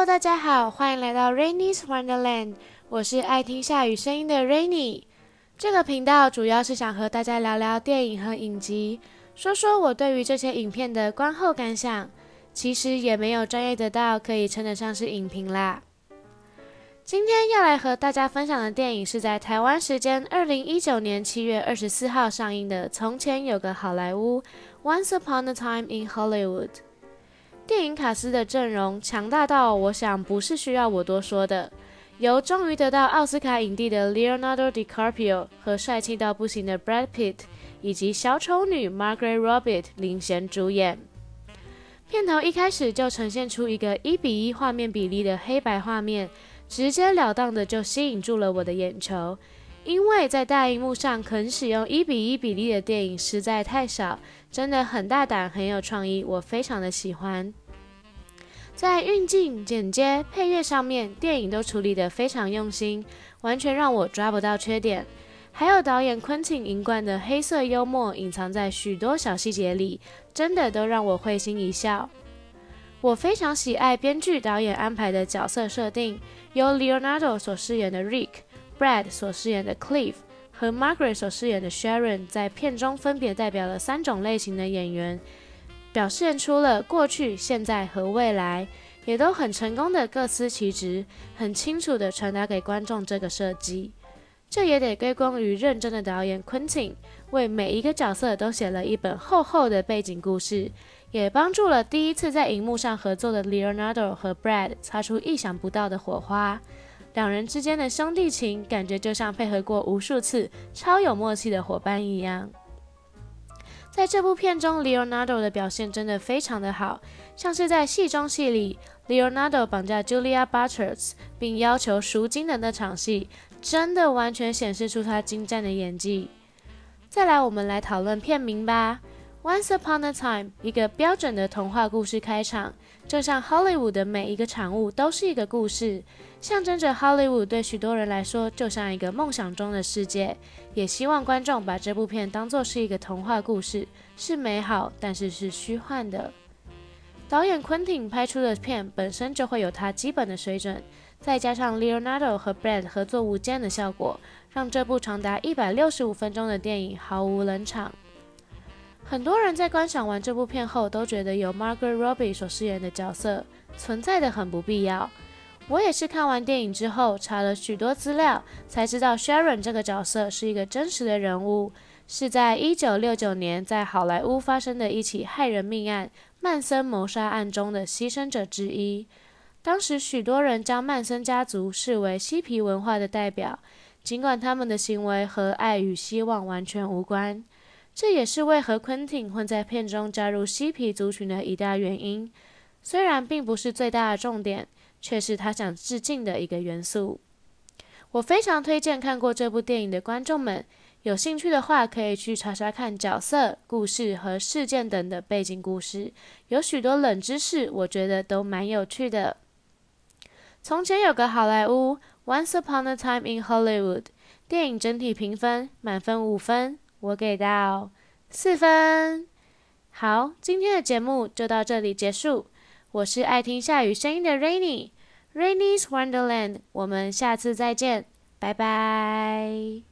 Hello，大家好，欢迎来到 Rainy's Wonderland。我是爱听下雨声音的 Rainy。这个频道主要是想和大家聊聊电影和影集，说说我对于这些影片的观后感想。其实也没有专业的到可以称得上是影评啦。今天要来和大家分享的电影是在台湾时间二零一九年七月二十四号上映的《从前有个好莱坞》（Once Upon a Time in Hollywood）。电影卡司的阵容强大到，我想不是需要我多说的。由终于得到奥斯卡影帝的 Leonardo DiCaprio 和帅气到不行的 Brad Pitt，以及小丑女 Margaret Robbie 领衔主演。片头一开始就呈现出一个一比一画面比例的黑白画面，直截了当的就吸引住了我的眼球。因为在大荧幕上肯使用一比一比例的电影实在太少，真的很大胆，很有创意，我非常的喜欢。在运镜、剪接、配乐上面，电影都处理得非常用心，完全让我抓不到缺点。还有导演昆汀银冠的黑色幽默，隐藏在许多小细节里，真的都让我会心一笑。我非常喜爱编剧导演安排的角色设定，由 Leonardo 所饰演的 Rick Brad 所饰演的 Cliff 和 Margaret 所饰演的 Sharon，在片中分别代表了三种类型的演员。表现出了过去、现在和未来，也都很成功的各司其职，很清楚的传达给观众这个设计。这也得归功于认真的导演 Quentin，为每一个角色都写了一本厚厚的背景故事，也帮助了第一次在荧幕上合作的 Leonardo 和 Brad 擦出意想不到的火花。两人之间的兄弟情，感觉就像配合过无数次、超有默契的伙伴一样。在这部片中，Leonardo 的表现真的非常的好，像是在戏中戏里，Leonardo 绑架 Julia Butters 并要求赎金的那场戏，真的完全显示出他精湛的演技。再来，我们来讨论片名吧。Once upon a time，一个标准的童话故事开场，就像 Hollywood 的每一个产物都是一个故事，象征着 Hollywood 对许多人来说就像一个梦想中的世界。也希望观众把这部片当作是一个童话故事，是美好，但是是虚幻的。导演昆汀拍出的片本身就会有他基本的水准，再加上 Leonardo 和 Brad 合作无间的效果，让这部长达一百六十五分钟的电影毫无冷场。很多人在观赏完这部片后，都觉得由 Margaret Robbie 所饰演的角色存在的很不必要。我也是看完电影之后，查了许多资料，才知道 Sharon 这个角色是一个真实的人物，是在1969年在好莱坞发生的一起骇人命案——曼森谋杀案中的牺牲者之一。当时许多人将曼森家族视为嬉皮文化的代表，尽管他们的行为和爱与希望完全无关。这也是为何昆汀会在片中加入嬉皮族群的一大原因，虽然并不是最大的重点，却是他想致敬的一个元素。我非常推荐看过这部电影的观众们，有兴趣的话可以去查查看角色、故事和事件等的背景故事，有许多冷知识，我觉得都蛮有趣的。从前有个好莱坞，Once upon a time in Hollywood，电影整体评分满分五分。我给到四分。好，今天的节目就到这里结束。我是爱听下雨声音的 Rainy，Rainy's Wonderland。我们下次再见，拜拜。